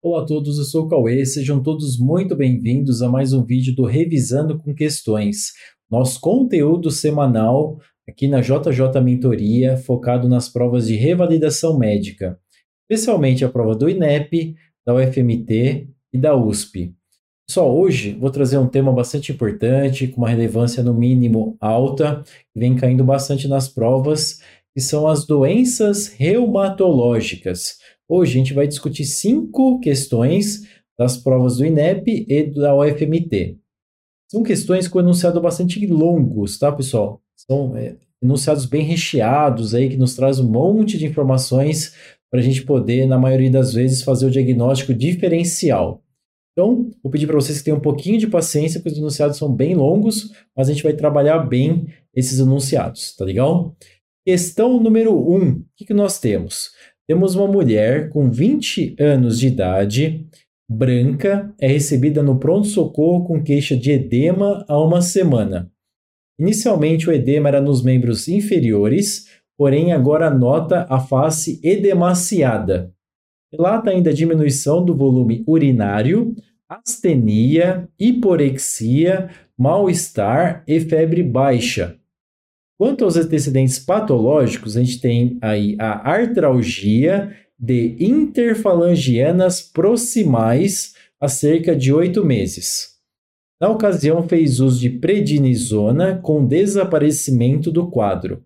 Olá a todos, eu sou o Cauê, sejam todos muito bem-vindos a mais um vídeo do Revisando com Questões, nosso conteúdo semanal aqui na JJ Mentoria, focado nas provas de revalidação médica, especialmente a prova do INEP, da UFMT e da USP. Só hoje vou trazer um tema bastante importante, com uma relevância no mínimo alta, que vem caindo bastante nas provas, que são as doenças reumatológicas. Hoje a gente vai discutir cinco questões das provas do INEP e da UFMT. São questões com enunciado bastante longos, tá, pessoal? São é, enunciados bem recheados aí, que nos traz um monte de informações para a gente poder, na maioria das vezes, fazer o diagnóstico diferencial. Então, vou pedir para vocês que tenham um pouquinho de paciência, porque os enunciados são bem longos, mas a gente vai trabalhar bem esses enunciados, tá legal? Questão número 1. Um, o que, que nós temos? Temos uma mulher com 20 anos de idade, branca, é recebida no pronto-socorro com queixa de edema há uma semana. Inicialmente o edema era nos membros inferiores, porém agora nota a face edemaciada. Relata ainda diminuição do volume urinário, astenia, hiporexia, mal-estar e febre baixa. Quanto aos antecedentes patológicos, a gente tem aí a artralgia de interfalangianas proximais há cerca de oito meses. Na ocasião, fez uso de prednisona com desaparecimento do quadro.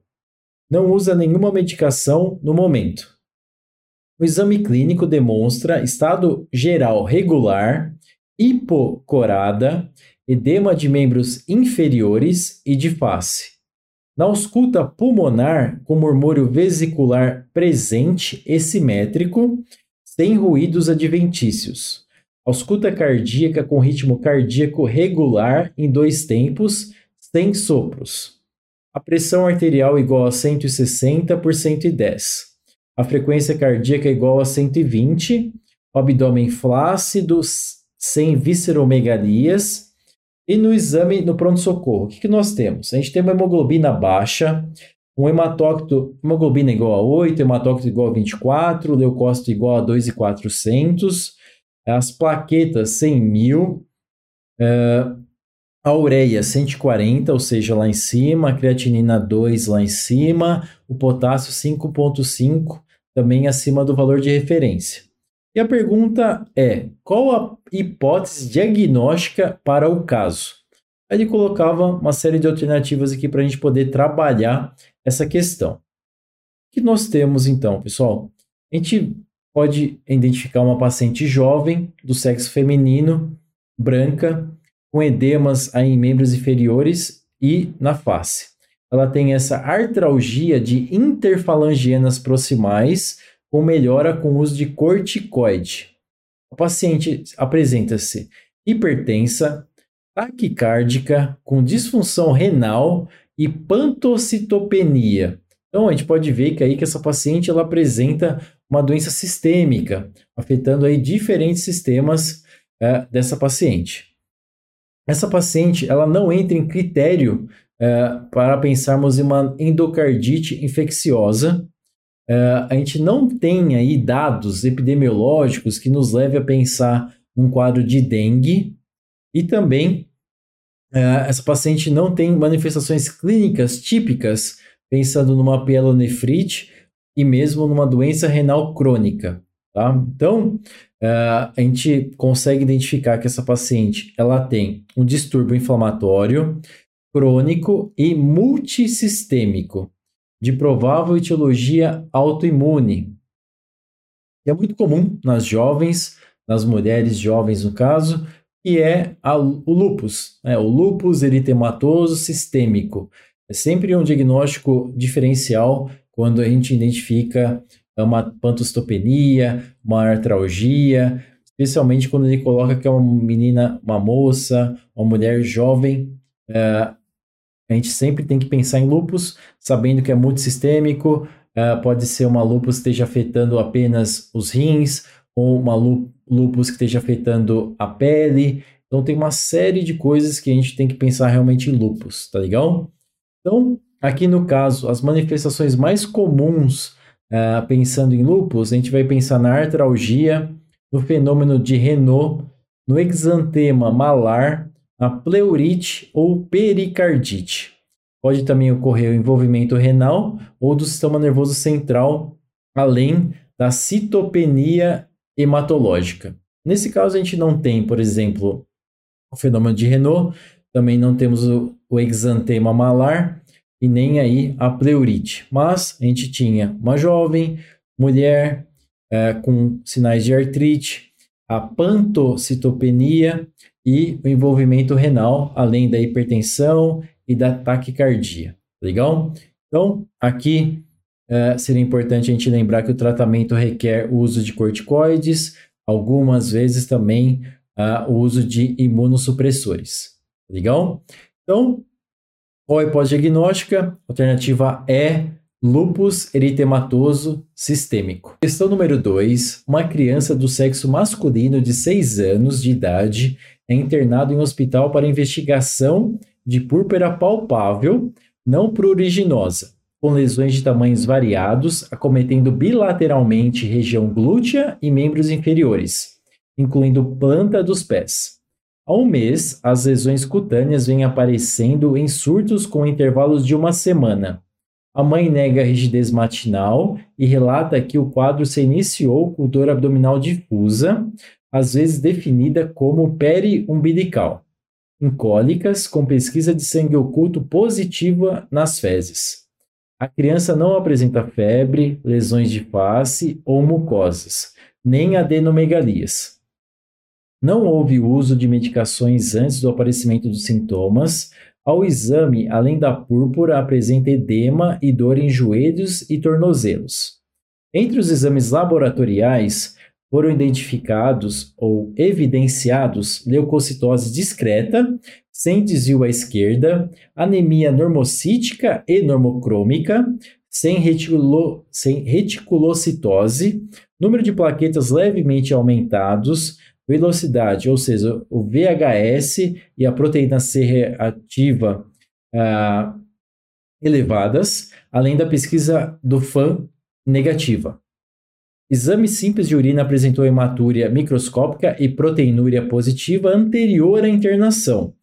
Não usa nenhuma medicação no momento. O exame clínico demonstra estado geral regular, hipocorada, edema de membros inferiores e de face. Na ausculta pulmonar, com murmúrio vesicular presente e simétrico, sem ruídos adventícios. Ausculta cardíaca com ritmo cardíaco regular em dois tempos, sem sopros. A pressão arterial igual a 160 por 110. A frequência cardíaca igual a 120. O abdômen flácido, sem visceromegalias e no exame no pronto-socorro, o que, que nós temos? A gente tem uma hemoglobina baixa, um hematócrito, hemoglobina igual a 8, hematócrito igual a 24, leucócito igual a 2,400, as plaquetas 100 mil, uh, a ureia 140, ou seja, lá em cima, a creatinina 2 lá em cima, o potássio 5,5, também acima do valor de referência. E a pergunta é: qual a hipótese diagnóstica para o caso? Ele colocava uma série de alternativas aqui para a gente poder trabalhar essa questão. O que nós temos então, pessoal? A gente pode identificar uma paciente jovem, do sexo feminino, branca, com edemas em membros inferiores e na face. Ela tem essa artralgia de interfalangianas proximais com melhora com o uso de corticoide. A paciente apresenta-se hipertensa, taquicárdica, com disfunção renal e pantocitopenia. Então, a gente pode ver que aí que essa paciente ela apresenta uma doença sistêmica, afetando aí diferentes sistemas é, dessa paciente. Essa paciente ela não entra em critério é, para pensarmos em uma endocardite infecciosa, Uh, a gente não tem aí dados epidemiológicos que nos leve a pensar num quadro de dengue e também uh, essa paciente não tem manifestações clínicas típicas, pensando numa pielonefrite e mesmo numa doença renal crônica. Tá? Então, uh, a gente consegue identificar que essa paciente ela tem um distúrbio inflamatório crônico e multissistêmico de provável etiologia autoimune. é muito comum nas jovens, nas mulheres jovens no caso, que é a, o lupus, né? o lupus eritematoso sistêmico. É sempre um diagnóstico diferencial quando a gente identifica uma pantostopenia, uma artralgia, especialmente quando ele coloca que é uma menina, uma moça, uma mulher jovem, é, a gente sempre tem que pensar em lupus, sabendo que é multissistêmico, uh, pode ser uma lupus que esteja afetando apenas os rins, ou uma lupus que esteja afetando a pele. Então tem uma série de coisas que a gente tem que pensar realmente em lupus, tá legal? Então, aqui no caso, as manifestações mais comuns uh, pensando em lupus, a gente vai pensar na artralgia, no fenômeno de Renault, no exantema malar, na pleurite ou pericardite. Pode também ocorrer o envolvimento renal ou do sistema nervoso central, além da citopenia hematológica. Nesse caso, a gente não tem, por exemplo, o fenômeno de Renault, também não temos o, o exantema malar e nem aí a pleurite. Mas a gente tinha uma jovem, mulher, é, com sinais de artrite, a pantocitopenia e o envolvimento renal, além da hipertensão e da taquicardia. Legal? Então, aqui é, seria importante a gente lembrar que o tratamento requer o uso de corticoides, algumas vezes também uh, o uso de imunossupressores. Legal? Então, qual é pós-diagnóstica? Alternativa é lupus eritematoso sistêmico. Questão número 2. Uma criança do sexo masculino de 6 anos de idade é internado em um hospital para investigação de púrpura palpável não pruriginosa, com lesões de tamanhos variados, acometendo bilateralmente região glútea e membros inferiores, incluindo planta dos pés. Há um mês, as lesões cutâneas vêm aparecendo em surtos com intervalos de uma semana. A mãe nega a rigidez matinal e relata que o quadro se iniciou com dor abdominal difusa, às vezes definida como periumbilical, em cólicas com pesquisa de sangue oculto positiva nas fezes. A criança não apresenta febre, lesões de face ou mucosas, nem adenomegalias. Não houve uso de medicações antes do aparecimento dos sintomas. Ao exame, além da púrpura, apresenta edema e dor em joelhos e tornozelos. Entre os exames laboratoriais, foram identificados ou evidenciados leucocitose discreta, sem desvio à esquerda, anemia normocítica e normocrômica, sem, reticulo, sem reticulocitose, número de plaquetas levemente aumentados, velocidade, ou seja, o VHS e a proteína C reativa ah, elevadas, além da pesquisa do FAN negativa. Exame simples de urina apresentou hematúria microscópica e proteinúria positiva anterior à internação,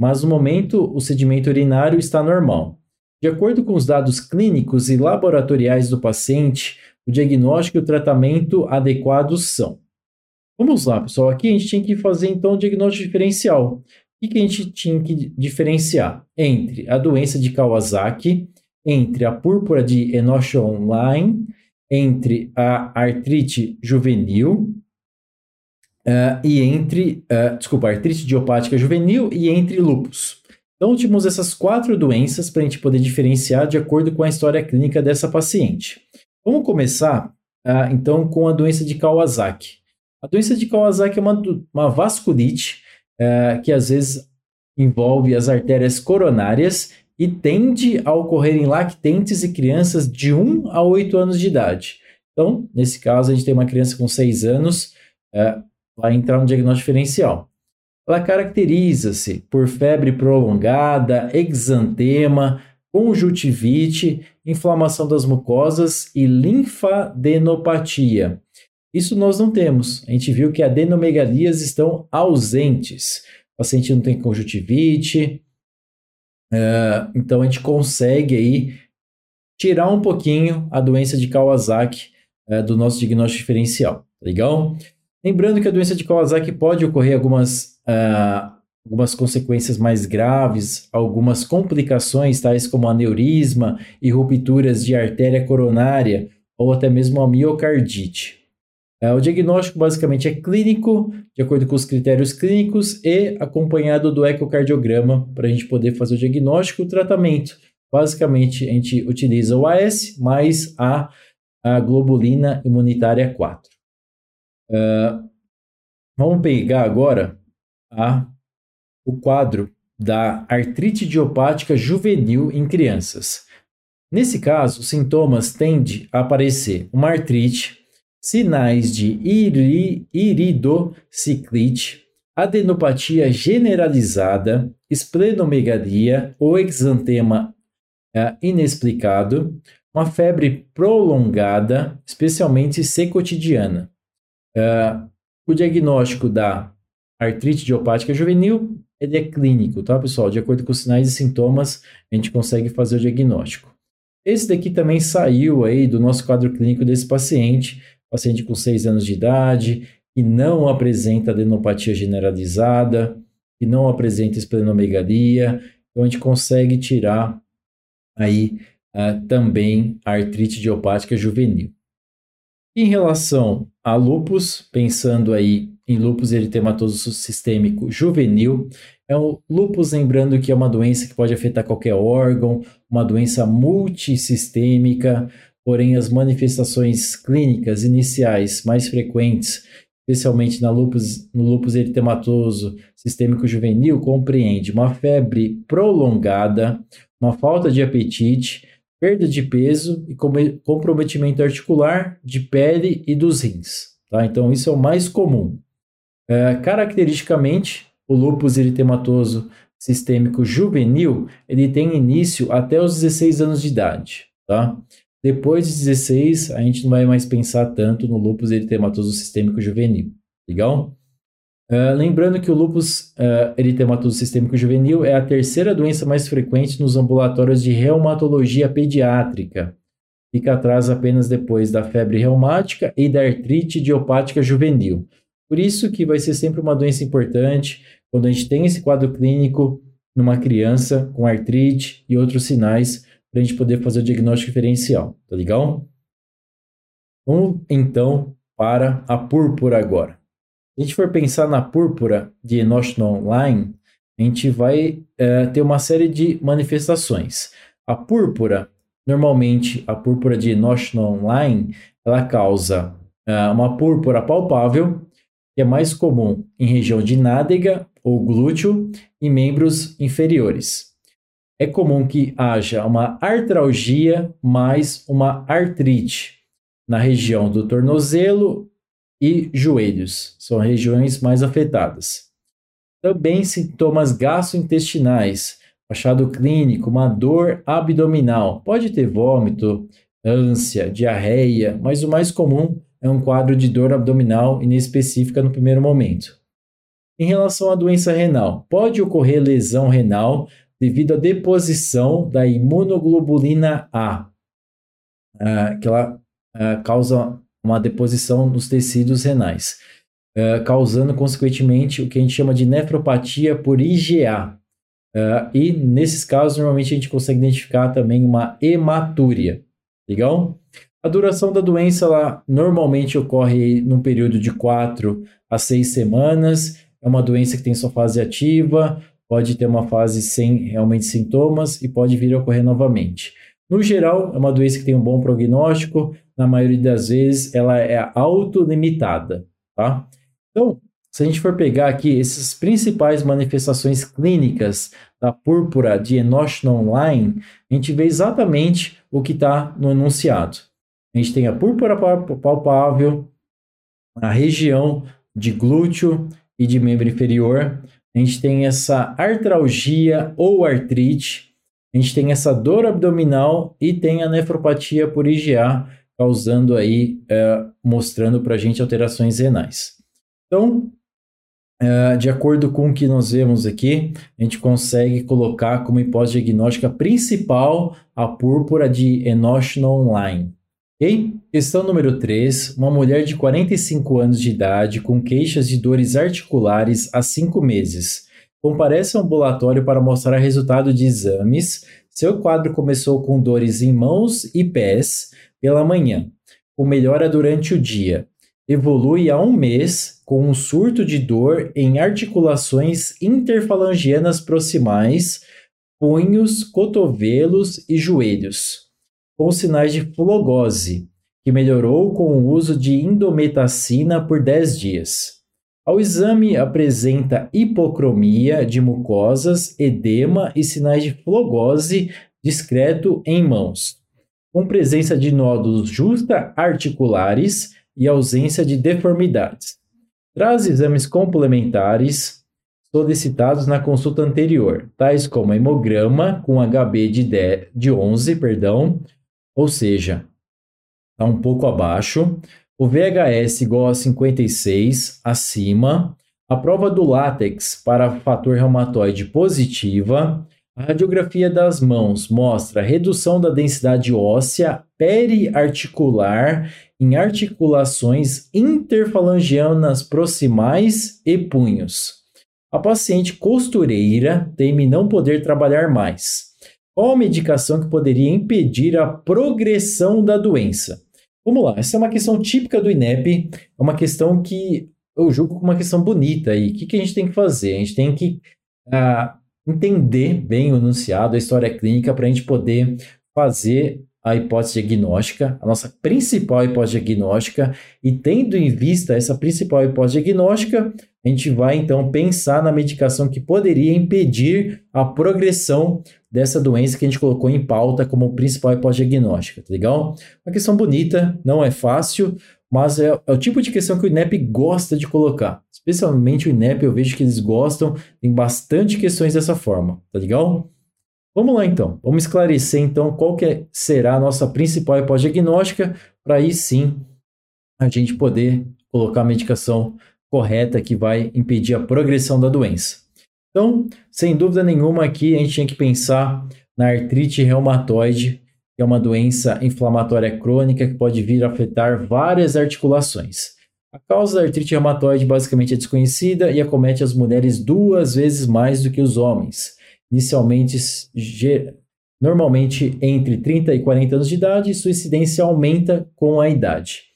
mas no momento o sedimento urinário está normal. De acordo com os dados clínicos e laboratoriais do paciente, o diagnóstico e o tratamento adequados são. Vamos lá, pessoal. Aqui a gente tinha que fazer então o diagnóstico diferencial. O que a gente tinha que diferenciar? Entre a doença de Kawasaki, entre a púrpura de Enoch-Online entre a artrite juvenil uh, e entre, uh, desculpa, artrite idiopática juvenil e entre lupus. Então, tínhamos essas quatro doenças para a gente poder diferenciar de acordo com a história clínica dessa paciente. Vamos começar, uh, então, com a doença de Kawasaki. A doença de Kawasaki é uma, uma vasculite que às vezes envolve as artérias coronárias e tende a ocorrer em lactentes e crianças de 1 a 8 anos de idade. Então, nesse caso, a gente tem uma criança com 6 anos, é, vai entrar no diagnóstico diferencial. Ela caracteriza-se por febre prolongada, exantema, conjuntivite, inflamação das mucosas e linfadenopatia. Isso nós não temos. A gente viu que adenomegalias estão ausentes. O paciente não tem conjuntivite, Uh, então a gente consegue aí tirar um pouquinho a doença de Kawasaki uh, do nosso diagnóstico diferencial, tá legal? Lembrando que a doença de Kawasaki pode ocorrer algumas, uh, algumas consequências mais graves, algumas complicações, tais como aneurisma e rupturas de artéria coronária ou até mesmo a miocardite. O diagnóstico basicamente é clínico, de acordo com os critérios clínicos, e acompanhado do ecocardiograma para a gente poder fazer o diagnóstico e o tratamento. Basicamente, a gente utiliza o AS mais a, a globulina imunitária 4. Uh, é, vamos pegar agora a, o quadro da artrite idiopática juvenil em crianças. Nesse caso, os sintomas tendem a aparecer uma artrite sinais de iri, iridociclite, adenopatia generalizada, esplenomegalia ou exantema é, inexplicado, uma febre prolongada, especialmente secotidiana. É, O diagnóstico da artrite idiopática juvenil ele é clínico, tá, pessoal? De acordo com os sinais e sintomas, a gente consegue fazer o diagnóstico. Esse daqui também saiu aí do nosso quadro clínico desse paciente, paciente com 6 anos de idade, que não apresenta adenopatia generalizada, que não apresenta esplenomegalia, então a gente consegue tirar aí uh, também a artrite idiopática juvenil. Em relação a lupus, pensando aí em lupus eritematoso sistêmico juvenil, é o lupus, lembrando que é uma doença que pode afetar qualquer órgão, uma doença multissistêmica, porém as manifestações clínicas iniciais mais frequentes, especialmente na lupus, no lupus eritematoso sistêmico juvenil, compreende uma febre prolongada, uma falta de apetite, perda de peso e comprometimento articular, de pele e dos rins. Tá? Então, isso é o mais comum. É, caracteristicamente, o lúpus eritematoso sistêmico juvenil, ele tem início até os 16 anos de idade. Tá? Depois de 16, a gente não vai mais pensar tanto no lúpus eritematoso sistêmico juvenil. Legal? Uh, lembrando que o lúpus uh, eritematoso sistêmico juvenil é a terceira doença mais frequente nos ambulatórios de reumatologia pediátrica. Fica atrás apenas depois da febre reumática e da artrite idiopática juvenil. Por isso que vai ser sempre uma doença importante quando a gente tem esse quadro clínico numa criança com artrite e outros sinais para a gente poder fazer o diagnóstico diferencial, tá legal? Vamos então para a púrpura agora. Se a gente for pensar na púrpura de Enoch Online, a gente vai é, ter uma série de manifestações. A púrpura, normalmente a púrpura de Enoch Online, ela causa é, uma púrpura palpável, que é mais comum em região de nádega ou glúteo e membros inferiores. É comum que haja uma artralgia mais uma artrite na região do tornozelo e joelhos são regiões mais afetadas. Também sintomas gastrointestinais, achado clínico, uma dor abdominal. Pode ter vômito, ânsia, diarreia, mas o mais comum é um quadro de dor abdominal inespecífica no primeiro momento. Em relação à doença renal, pode ocorrer lesão renal devido à deposição da imunoglobulina A, ah, que ela ah, causa uma deposição nos tecidos renais, uh, causando consequentemente o que a gente chama de nefropatia por IgA. Uh, e nesses casos, normalmente a gente consegue identificar também uma hematúria. Legal? A duração da doença ela normalmente ocorre num período de 4 a 6 semanas. É uma doença que tem sua fase ativa, pode ter uma fase sem realmente sintomas e pode vir a ocorrer novamente. No geral, é uma doença que tem um bom prognóstico, na maioria das vezes ela é autolimitada, tá? Então, se a gente for pegar aqui essas principais manifestações clínicas da púrpura de Enoch Online, a gente vê exatamente o que está no enunciado. A gente tem a púrpura palpável, a região de glúteo e de membro inferior. A gente tem essa artralgia ou artrite, a gente tem essa dor abdominal e tem a nefropatia por IgA, causando aí, é, mostrando para a gente alterações renais. Então, é, de acordo com o que nós vemos aqui, a gente consegue colocar como hipótese diagnóstica principal a púrpura de Enoch Online. Ok? Questão número 3. Uma mulher de 45 anos de idade com queixas de dores articulares há 5 meses Comparece ao ambulatório para mostrar resultado de exames. Seu quadro começou com dores em mãos e pés pela manhã, com melhora durante o dia. Evolui há um mês com um surto de dor em articulações interfalangianas proximais, punhos, cotovelos e joelhos, com sinais de flogose, que melhorou com o uso de indometacina por 10 dias. Ao exame apresenta hipocromia de mucosas, edema e sinais de flogose discreto em mãos, com presença de nódulos justa-articulares e ausência de deformidades. Traz exames complementares solicitados na consulta anterior, tais como hemograma com HB de, 10, de 11, perdão, ou seja, está um pouco abaixo, o VHS igual a 56 acima, a prova do látex para fator reumatoide positiva, a radiografia das mãos mostra redução da densidade óssea periarticular em articulações interfalangianas proximais e punhos. A paciente costureira teme não poder trabalhar mais. Qual medicação que poderia impedir a progressão da doença? Vamos lá, essa é uma questão típica do INEP, é uma questão que eu julgo como uma questão bonita. E o que, que a gente tem que fazer? A gente tem que uh, entender bem o enunciado, a história clínica, para a gente poder fazer a hipótese diagnóstica, a nossa principal hipótese diagnóstica, e tendo em vista essa principal hipótese diagnóstica, a gente vai então pensar na medicação que poderia impedir a progressão dessa doença que a gente colocou em pauta como principal hipótese diagnóstica, tá legal? Uma questão bonita, não é fácil, mas é, é, o tipo de questão que o INEP gosta de colocar. Especialmente o INEP, eu vejo que eles gostam, tem bastante questões dessa forma, tá legal? Vamos lá então, vamos esclarecer então qual que é, será a nossa principal hipótese diagnóstica, para aí sim a gente poder colocar a medicação correta que vai impedir a progressão da doença. Então, sem dúvida nenhuma aqui a gente tinha que pensar na artrite reumatoide, que é uma doença inflamatória crônica que pode vir a afetar várias articulações. A causa da artrite reumatoide basicamente é desconhecida e acomete as mulheres duas vezes mais do que os homens. Inicialmente, normalmente entre 30 e 40 anos de idade, sua incidência aumenta com a idade.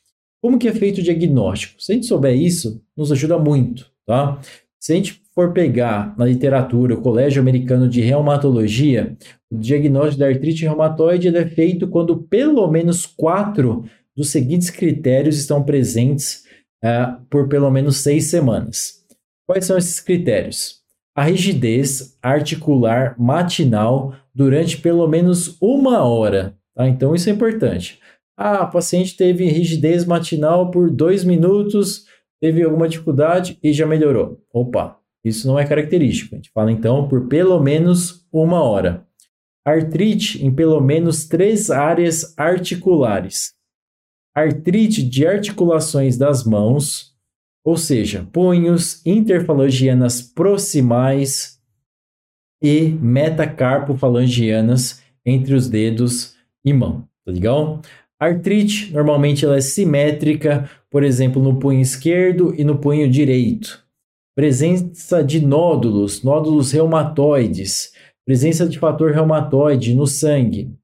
Como que é feito o diagnóstico? Se a gente souber isso, nos ajuda muito, tá? Se a gente for pegar na literatura o Colégio Americano de Reumatologia, o diagnóstico da artrite reumatoide é feito quando pelo menos quatro dos seguintes critérios estão presentes uh, por pelo menos seis semanas. Quais são esses critérios? A rigidez articular matinal durante pelo menos uma hora. Tá? Então, isso é importante. Ah, a paciente teve rigidez matinal por dois minutos, teve alguma dificuldade e já melhorou. Opa, isso não é característico. A gente fala então por pelo menos uma hora. Artrite em pelo menos três áreas articulares. Artrite de articulações das mãos, ou seja, punhos, interfalangianas proximais e metacarpofalangianas entre os dedos e mão, tá legal? artrite, normalmente ela é simétrica, por exemplo, no punho esquerdo e no punho direito. Presença de nódulos, nódulos reumatoides, presença de fator reumatoide no sangue.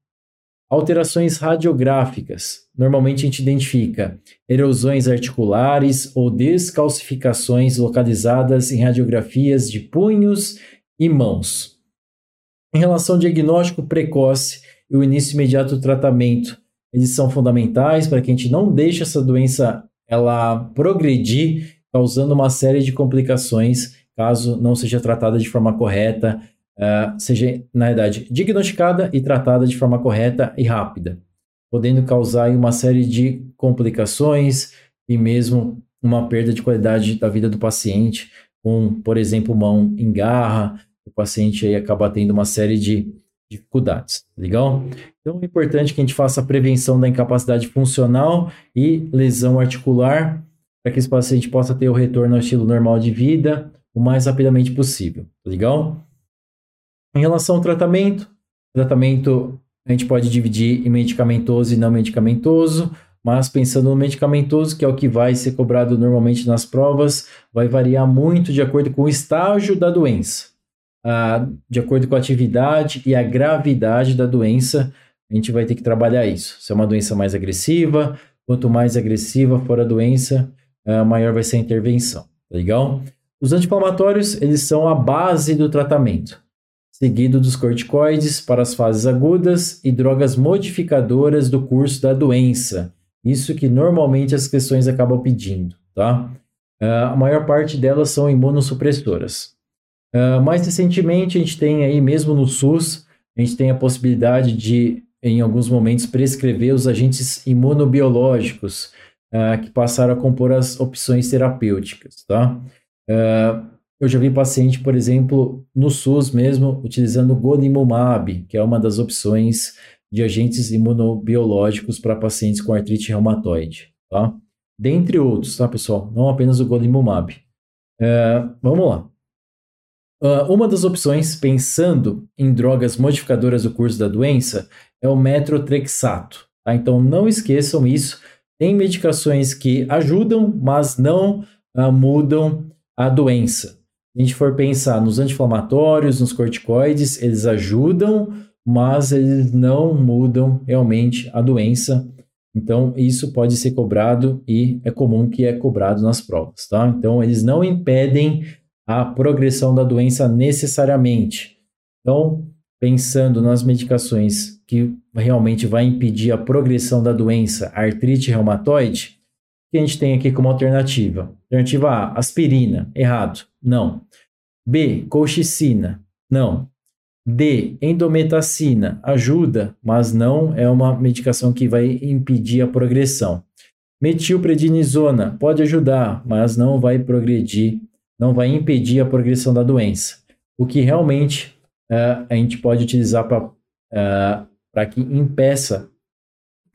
Alterações radiográficas. Normalmente a gente identifica erosões articulares ou descalcificações localizadas em radiografias de punhos e mãos. Em relação ao diagnóstico precoce e o início imediato do tratamento, eles são fundamentais para que a gente não deixe essa doença ela progredir, causando uma série de complicações caso não seja tratada de forma correta, uh, seja, na verdade, diagnosticada e tratada de forma correta e rápida, podendo causar uma série de complicações e mesmo uma perda de qualidade da vida do paciente, com, por exemplo, mão em garra, o paciente aí acaba tendo uma série de dificuldades, legal? Então é importante que a gente faça a prevenção da incapacidade funcional e lesão articular para que esse paciente possa ter o retorno ao estilo normal de vida o mais rapidamente possível, legal? Em relação ao tratamento, tratamento a gente pode dividir em medicamentoso e não medicamentoso, mas pensando no medicamentoso, que é o que vai ser cobrado normalmente nas provas, vai variar muito de acordo com o estágio da doença ah, de acordo com a atividade e a gravidade da doença, a gente vai ter que trabalhar isso. Se é uma doença mais agressiva, quanto mais agressiva for a doença, ah, maior vai ser a intervenção. Tá legal? Os anti-inflamatórios, eles são a base do tratamento, seguido dos corticoides para as fases agudas e drogas modificadoras do curso da doença. Isso que normalmente as questões acabam pedindo, tá? Uh, a maior parte delas são imunossupressoras. Uh, mais recentemente, a gente tem aí, mesmo no SUS, a gente tem a possibilidade de, em alguns momentos, prescrever os agentes imunobiológicos uh, que passaram a compor as opções terapêuticas, tá? Uh, eu já vi paciente, por exemplo, no SUS mesmo, utilizando Golimumab, que é uma das opções de agentes imunobiológicos para pacientes com artrite reumatoide, tá? dentre outros, tá, pessoal? Não apenas o golimumab. Uh, vamos lá. Uh, uma das opções, pensando em drogas modificadoras do curso da doença, é o metrotrexato. Tá? Então, não esqueçam isso. Tem medicações que ajudam, mas não uh, mudam a doença. Se a gente for pensar nos anti-inflamatórios, nos corticoides, eles ajudam, mas eles não mudam realmente a doença. Então, isso pode ser cobrado e é comum que é cobrado nas provas, tá? Então, eles não impedem a progressão da doença necessariamente. Então, pensando nas medicações que realmente vai impedir a progressão da doença, artrite reumatoide, que a gente tem aqui como alternativa? Alternativa A, aspirina, errado, não. B, colchicina, não. D, endometacina, ajuda, mas não é uma medicação que vai impedir a progressão. Metilprednisona pode ajudar, mas não vai progredir, não vai impedir a progressão da doença. O que realmente uh, a gente pode utilizar para uh, é, que impeça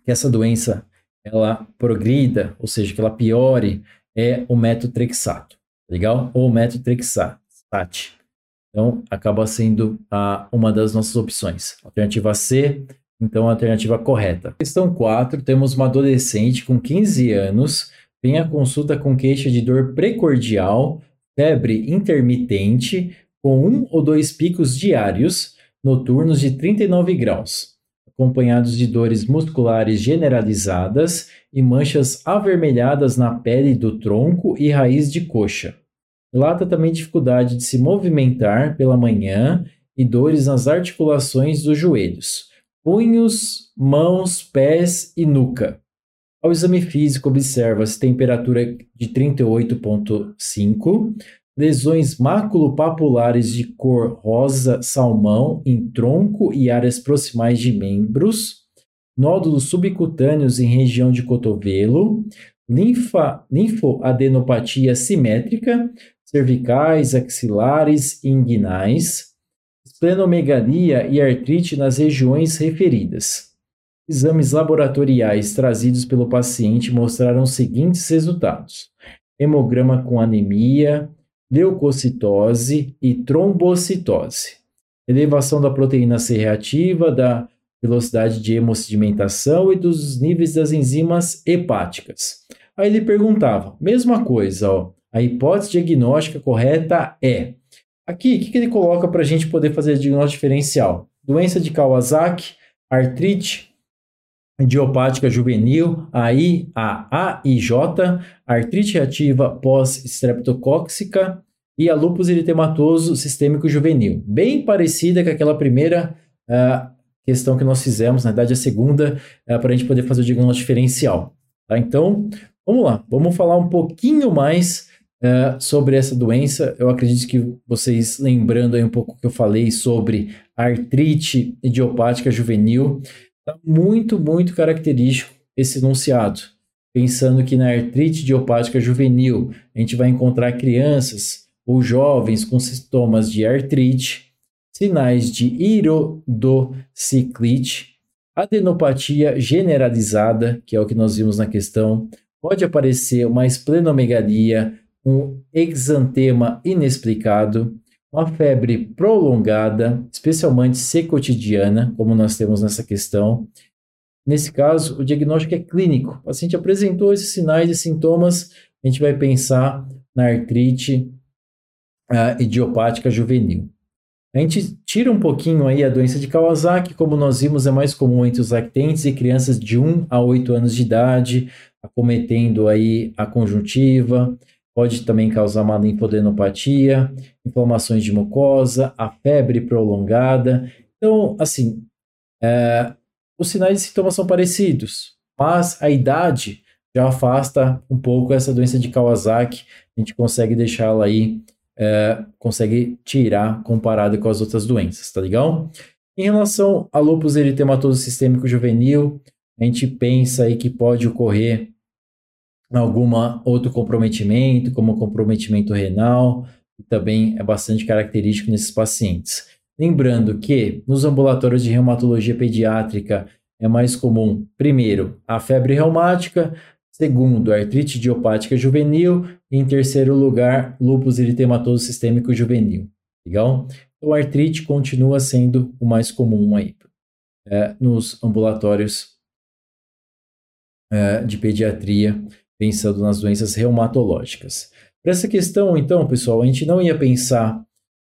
que essa doença ela progrida, ou seja, que ela piore, é o metotrexato, legal? Ou metotrexate. Então, acaba sendo a, uma das nossas opções. Alternativa C, então, a alternativa correta. Questão 4, temos uma adolescente com 15 anos, vem à consulta com queixa de dor precordial, febre intermitente, com um ou dois picos diários, noturnos de 39 graus, acompanhados de dores musculares generalizadas e manchas avermelhadas na pele do tronco e raiz de coxa. Relata também dificuldade de se movimentar pela manhã e dores nas articulações dos joelhos, punhos, mãos, pés e nuca. Ao exame físico, observa-se temperatura de 38,5, lesões maculopapulares de cor rosa salmão em tronco e áreas proximais de membros, nódulos subcutâneos em região de cotovelo, linfa, linfoadenopatia simétrica, cervicais, axilares e inguinais, esplenomegalia e artrite nas regiões referidas. Exames laboratoriais trazidos pelo paciente mostraram os seguintes resultados: hemograma com anemia, leucocitose e trombocitose, elevação da proteína C reativa, da velocidade de hemossedimentação e dos níveis das enzimas hepáticas. Aí ele perguntava, mesma coisa, ó, a hipótese diagnóstica correta é. Aqui, o que, que ele coloca para a gente poder fazer diagnóstico diferencial? Doença de Kawasaki, artrite idiopática juvenil, a AIJ, artrite reativa pós-streptocóxica e a lúpus eritematoso sistêmico juvenil. Bem parecida com aquela primeira uh, questão que nós fizemos, na verdade a segunda, uh, para a gente poder fazer o diagnóstico diferencial. Tá? Então, vamos lá, vamos falar um pouquinho mais uh, sobre essa doença. Eu acredito que vocês, lembrando aí um pouco que eu falei sobre artrite idiopática juvenil, está muito, muito característico esse enunciado. Pensando que na artrite idiopática juvenil a gente vai encontrar crianças ou jovens com sintomas de artrite, sinais de irodociclite, adenopatia generalizada, que é o que nós vimos na questão, pode aparecer uma esplenomegalia, um exantema inexplicado, uma febre prolongada, especialmente secotidiana, como nós temos nessa questão. Nesse caso, o diagnóstico é clínico. O paciente apresentou esses sinais e sintomas, a gente vai pensar na artrite uh, idiopática juvenil. A gente tira um pouquinho aí a doença de Kawasaki, como nós vimos, é mais comum entre os lactentes e crianças de 1 a 8 anos de idade, acometendo aí a conjuntiva, Pode também causar uma linfodenopatia, inflamações de mucosa, a febre prolongada. Então, assim, é, os sinais e sintomas são parecidos, mas a idade já afasta um pouco essa doença de Kawasaki. A gente consegue deixá-la aí, é, consegue tirar comparado com as outras doenças, tá legal? Em relação a lúpus eritematoso sistêmico juvenil, a gente pensa aí que pode ocorrer alguma outro comprometimento, como comprometimento renal, que também é bastante característico nesses pacientes. Lembrando que nos ambulatórios de reumatologia pediátrica é mais comum, primeiro, a febre reumática, Segundo, artrite idiopática juvenil. E em terceiro lugar, lúpus eritematoso sistêmico juvenil. Legal? Então, a artrite continua sendo o mais comum aí é, nos ambulatórios é, de pediatria, pensando nas doenças reumatológicas. Para essa questão, então, pessoal, a gente não ia pensar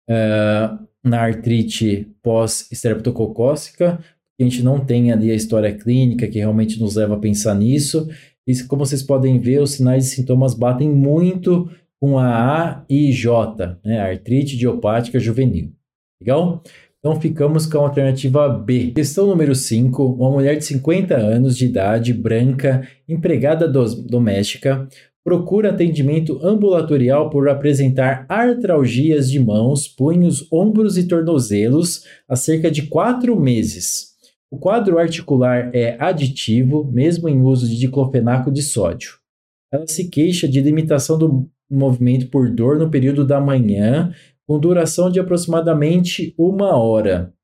é, na artrite pós-estreptococócica, a gente não tem ali a história clínica que realmente nos leva a pensar nisso. E como vocês podem ver, os sinais e sintomas batem muito com a A e J, né? artrite idiopática juvenil. Legal? Então ficamos com a alternativa B. Questão número 5. Uma mulher de 50 anos de idade, branca, empregada doméstica, procura atendimento ambulatorial por apresentar artralgias de mãos, punhos, ombros e tornozelos há cerca de 4 meses. O quadro articular é aditivo, mesmo em uso de diclofenaco de sódio. Ela se queixa de limitação do movimento por dor no período da manhã, com duração de aproximadamente uma hora.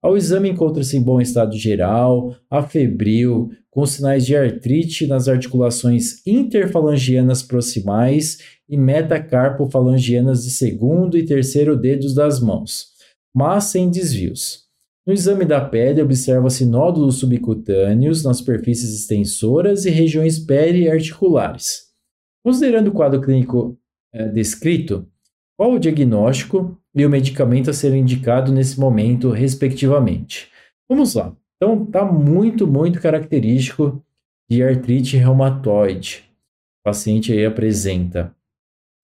Ao exame encontra-se em bom estado geral, afebril, com sinais de artrite nas articulações interfalangianas proximais e metacarpofalangianas de segundo e terceiro dedos das mãos, mas sem desvios. No exame da pele, observa-se nódulos subcutâneos nas superfícies extensoras e regiões periarticulares. Considerando o quadro clínico é, descrito, qual o diagnóstico e o medicamento a ser indicado nesse momento, respectivamente? Vamos lá. Então, está muito, muito característico de artrite reumatoide. O paciente aí apresenta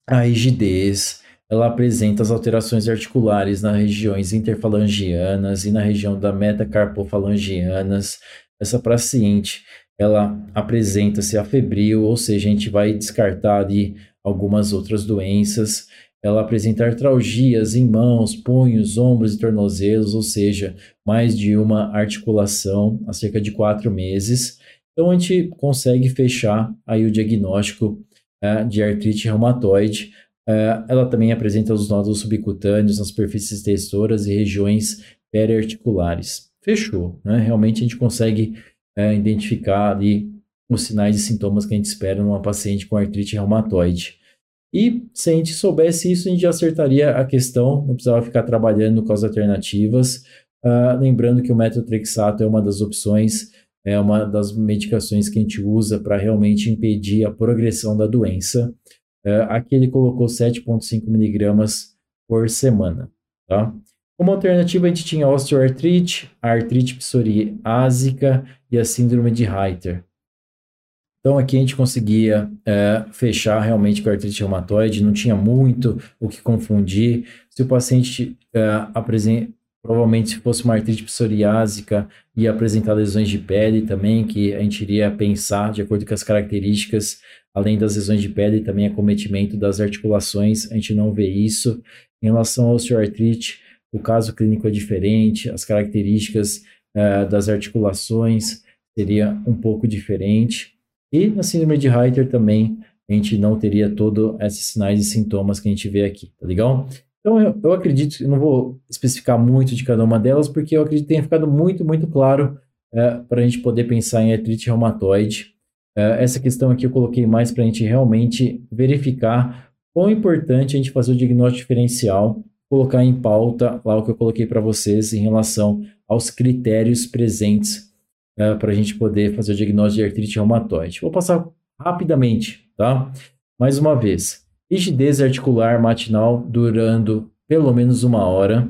a rigidez, ela apresenta as alterações articulares nas regiões interfalangianas e na região da metacarpofalangianas. Essa paciente, ela apresenta-se afebril, ou seja, a gente vai descartar ali algumas outras doenças. Ela apresenta artralgias em mãos, punhos, ombros e tornozelos, ou seja, mais de uma articulação há cerca de quatro meses. Então a gente consegue fechar aí o diagnóstico uh, de artrite reumatoide Uh, ela também apresenta os nódulos subcutâneos nas superfícies textoras e regiões periarticulares. Fechou, né? Realmente a gente consegue uh, identificar ali os sinais e sintomas que a gente espera numa paciente com artrite reumatoide. E se a gente soubesse isso, a gente já acertaria a questão, não precisava ficar trabalhando com as alternativas. Uh, lembrando que o metotrexato é uma das opções, é uma das medicações que a gente usa para realmente impedir a progressão da doença. Uh, aqui ele colocou 7,5 miligramas por semana. Tá? Como alternativa, a gente tinha osteoartrite, a artrite psoriásica e a síndrome de Reiter. Então aqui a gente conseguia é, fechar realmente com artrite reumatoide, não tinha muito o que confundir. Se o paciente é, apresenta, provavelmente se fosse uma artrite psoriásica, ia apresentar lesões de pele também, que a gente iria pensar de acordo com as características Além das lesões de pele, também acometimento das articulações, a gente não vê isso. Em relação ao osteoartrite, o caso clínico é diferente, as características uh, das articulações seria um pouco diferente. E na síndrome de Reiter também a gente não teria todos esses sinais e sintomas que a gente vê aqui, tá legal? Então eu, eu acredito, eu não vou especificar muito de cada uma delas, porque eu acredito que tenha ficado muito, muito claro uh, para a gente poder pensar em artrite reumatoide. É, essa questão aqui eu coloquei mais para a gente realmente verificar quão importante a gente fazer o diagnóstico diferencial, colocar em pauta lá o que eu coloquei para vocês em relação aos critérios presentes uh, para a gente poder fazer o diagnóstico de artrite reumatoide. Vou passar rapidamente, tá? Mais uma vez, rigidez articular matinal durando pelo menos uma hora,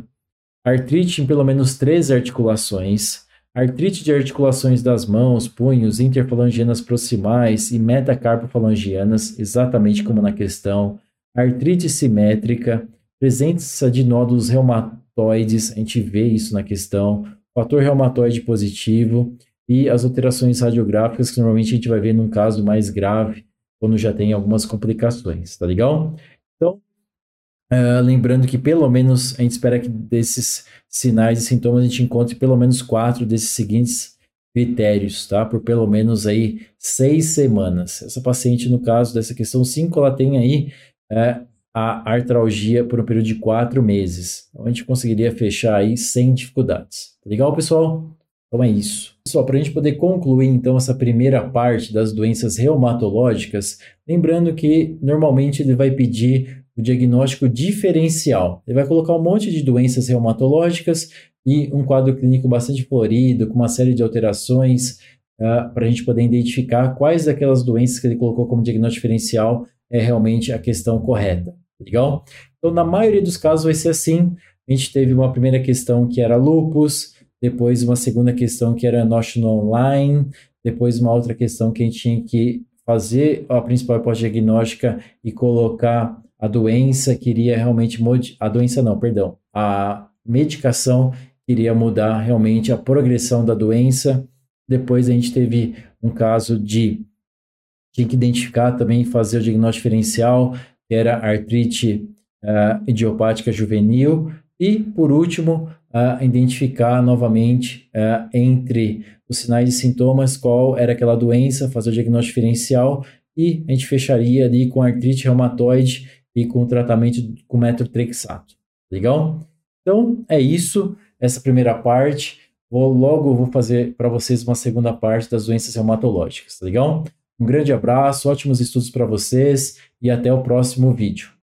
artrite em pelo menos três articulações, artrite de articulações das mãos, punhos, interfalangianas proximais e metacarpofalangianas, exatamente como na questão, artrite simétrica, presença de nódulos reumatoides, a gente vê isso na questão, fator reumatoide positivo e as alterações radiográficas que normalmente a gente vai ver num caso mais grave, quando já tem algumas complicações, tá legal? Então, Uh, lembrando que pelo menos a gente espera que desses sinais e sintomas a gente encontre pelo menos quatro desses seguintes critérios, tá? Por pelo menos aí seis semanas. Essa paciente, no caso dessa questão 5, ela tem aí uh, a artralgia por um período de quatro meses. Então a gente conseguiria fechar aí sem dificuldades. Tá legal, pessoal? Então é isso. Pessoal, para a gente poder concluir então essa primeira parte das doenças reumatológicas, lembrando que normalmente ele vai pedir o diagnóstico diferencial. Ele vai colocar um monte de doenças reumatológicas e um quadro clínico bastante florido, com uma série de alterações, uh, ah, para a gente poder identificar quais daquelas doenças que ele colocou como diagnóstico diferencial é realmente a questão correta. Legal? Então, na maioria dos casos vai ser assim. A gente teve uma primeira questão que era lupus, depois uma segunda questão que era notion online, depois uma outra questão que a gente tinha que fazer a principal pós-diagnóstica e colocar a doença que iria realmente a doença não, perdão, a medicação iria mudar realmente a progressão da doença. Depois a gente teve um caso de tinha que identificar também fazer o diagnóstico diferencial, que era artrite uh, idiopática juvenil e por último uh, identificar novamente uh, entre os sinais e sintomas qual era aquela doença, fazer o diagnóstico diferencial e a gente fecharia ali com artrite reumatoide e com o tratamento com metrotrexato. Legal? Então é isso essa primeira parte. Vou logo vou fazer para vocês uma segunda parte das doenças reumatológicas, tá legal? Um grande abraço, ótimos estudos para vocês e até o próximo vídeo.